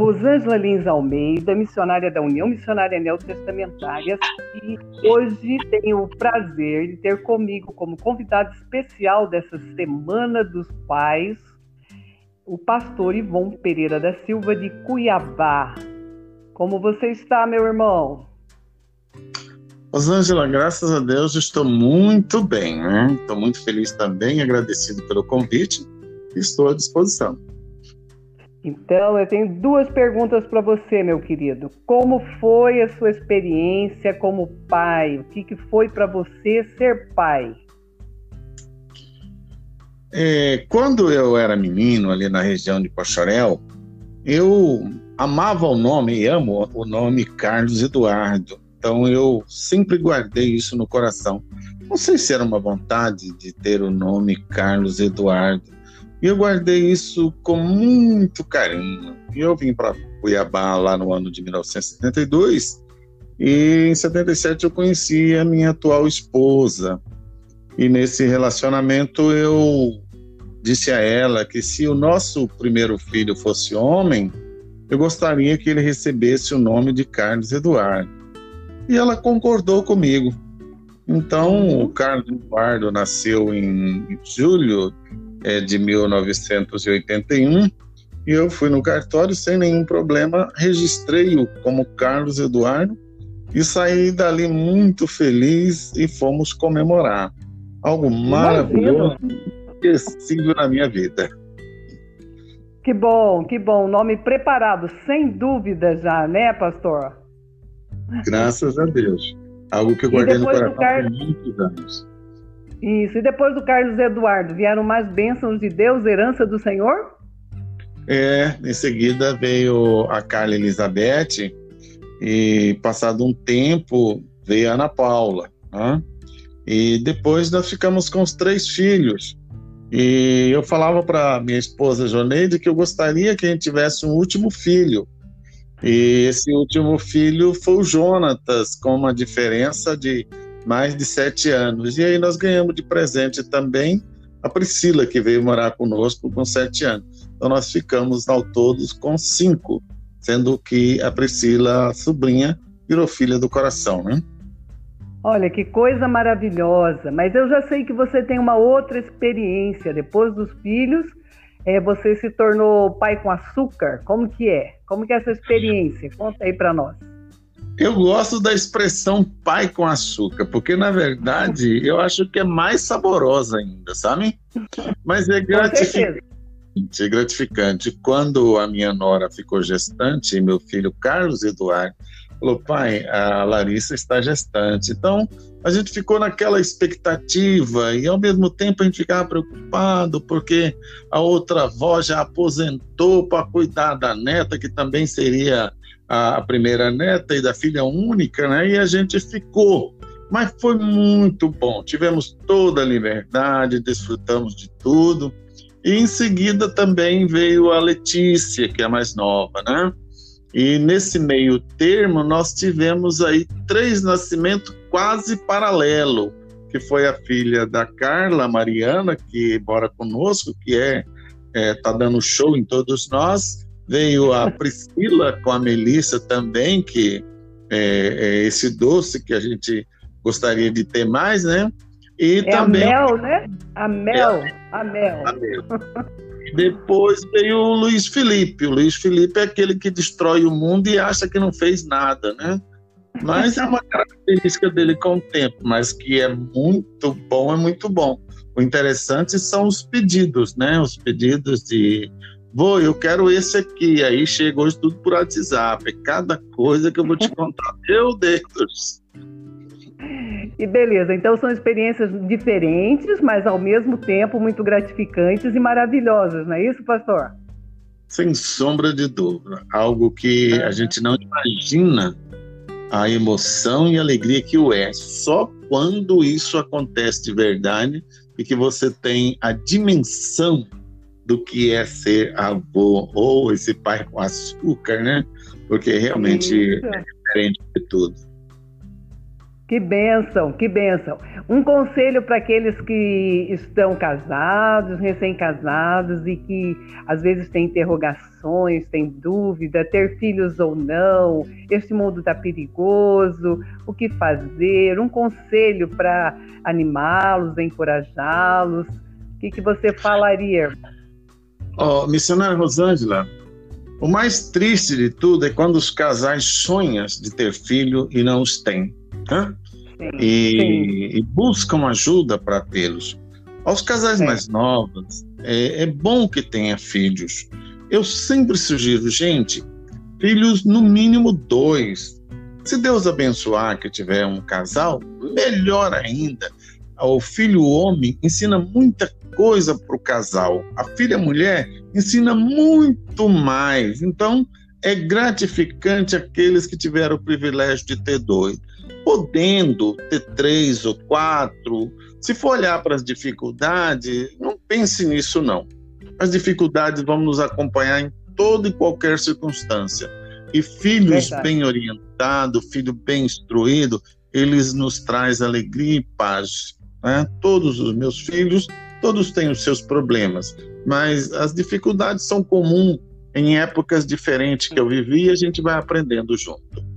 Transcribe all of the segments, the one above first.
Rosângela Lins Almeida, missionária da União Missionária Neotestamentária, e hoje tenho o prazer de ter comigo como convidado especial dessa Semana dos Pais o pastor Ivon Pereira da Silva de Cuiabá. Como você está, meu irmão? Rosângela, graças a Deus estou muito bem, né? Estou muito feliz também, agradecido pelo convite estou à disposição. Então, eu tenho duas perguntas para você, meu querido. Como foi a sua experiência como pai? O que, que foi para você ser pai? É, quando eu era menino, ali na região de Pochorel, eu amava o nome e amo o nome Carlos Eduardo. Então eu sempre guardei isso no coração. Não sei se era uma vontade de ter o nome Carlos Eduardo. E eu guardei isso com muito carinho. E eu vim para Cuiabá lá no ano de 1972. E em 77 eu conheci a minha atual esposa. E nesse relacionamento eu disse a ela que se o nosso primeiro filho fosse homem, eu gostaria que ele recebesse o nome de Carlos Eduardo e ela concordou comigo. Então, o Carlos Eduardo nasceu em julho é, de 1981 e eu fui no cartório sem nenhum problema, registrei-o como Carlos Eduardo e saí dali muito feliz e fomos comemorar. Algo maravilhoso, esquecível na minha vida. Que bom, que bom. Nome preparado, sem dúvida já, né, pastor? Graças a Deus. Algo que eu guardei no coração Car... por muitos anos. Isso. E depois do Carlos Eduardo, vieram mais bênçãos de Deus, herança do Senhor? É, em seguida veio a Carla Elizabeth e passado um tempo veio a Ana Paula. Né? E depois nós ficamos com os três filhos. E eu falava para minha esposa Joneide que eu gostaria que a gente tivesse um último filho. E esse último filho foi o Jonatas, com uma diferença de mais de sete anos. E aí nós ganhamos de presente também a Priscila, que veio morar conosco com sete anos. Então nós ficamos ao todos com cinco, sendo que a Priscila, a sobrinha, virou filha do coração, né? Olha que coisa maravilhosa, mas eu já sei que você tem uma outra experiência depois dos filhos é, você se tornou pai com açúcar. Como que é? Como que é essa experiência? Conta aí para nós. Eu gosto da expressão pai com açúcar, porque na verdade eu acho que é mais saborosa ainda, sabe? Mas é gratificante. É gratificante. Quando a minha nora ficou gestante, e meu filho Carlos Eduardo falou: pai, a Larissa está gestante. Então, a gente ficou naquela expectativa e, ao mesmo tempo, a gente ficava preocupado porque a outra avó já aposentou para cuidar da neta, que também seria a primeira neta e da filha única, né? E a gente ficou. Mas foi muito bom. Tivemos toda a liberdade, desfrutamos de tudo. E em seguida também veio a Letícia, que é a mais nova, né? E nesse meio termo, nós tivemos aí três nascimentos quase paralelo, que foi a filha da Carla Mariana, que mora conosco, que é, é tá dando show em todos nós. Veio a Priscila com a Melissa também, que é, é esse doce que a gente gostaria de ter mais, né? E é também a Mel, né? A Mel, é, a Mel. A Mel. Depois veio o Luiz Felipe. O Luiz Felipe é aquele que destrói o mundo e acha que não fez nada, né? Mas é uma característica dele com o tempo, mas que é muito bom, é muito bom. O interessante são os pedidos, né? Os pedidos de vou, eu quero esse aqui. Aí chega hoje tudo por WhatsApp. Cada coisa que eu vou te contar. Meu Deus! E beleza, então são experiências diferentes, mas ao mesmo tempo muito gratificantes e maravilhosas, não é isso, pastor? Sem sombra de dúvida. Algo que a gente não imagina a emoção e a alegria que o é. Só quando isso acontece de verdade e que você tem a dimensão do que é ser avô ou esse pai com açúcar, né? Porque realmente isso. é diferente de tudo. Que benção, que benção. Um conselho para aqueles que estão casados, recém-casados e que às vezes têm interrogações, têm dúvida, ter filhos ou não, este mundo está perigoso, o que fazer? Um conselho para animá-los, encorajá-los. O que, que você falaria? Oh, missionária Rosângela, o mais triste de tudo é quando os casais sonham de ter filho e não os têm. Né? Sim, e, sim. e, buscam ajuda para tê-los. Aos casais sim. mais novos, é, é bom que tenha filhos. Eu sempre sugiro, gente, filhos no mínimo dois. Se Deus abençoar que tiver um casal, melhor ainda. O filho homem ensina muita coisa para o casal. A filha mulher ensina muito mais. Então, é gratificante aqueles que tiveram o privilégio de ter dois podendo ter três ou quatro. Se for olhar para as dificuldades, não pense nisso, não. As dificuldades vão nos acompanhar em toda e qualquer circunstância. E filhos Verdade. bem orientados, filho bem instruído, eles nos traz alegria e paz. Né? Todos os meus filhos, todos têm os seus problemas, mas as dificuldades são comuns em épocas diferentes que eu vivi e a gente vai aprendendo junto.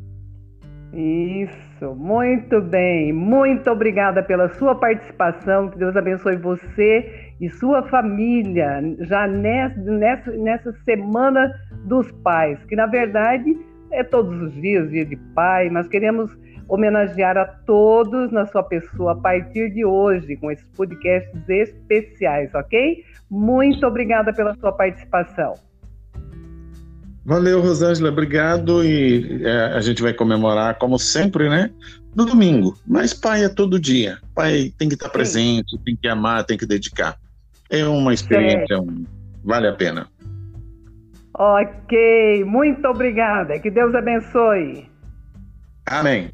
Isso, muito bem. Muito obrigada pela sua participação. Que Deus abençoe você e sua família já nessa, nessa, semana dos pais, que na verdade é todos os dias dia de pai. Nós queremos homenagear a todos na sua pessoa a partir de hoje com esses podcasts especiais, ok? Muito obrigada pela sua participação. Valeu, Rosângela, obrigado. E é, a gente vai comemorar, como sempre, né? No domingo. Mas pai é todo dia. Pai tem que estar presente, tem que amar, tem que dedicar. É uma experiência, um, vale a pena. Ok, muito obrigada. Que Deus abençoe. Amém.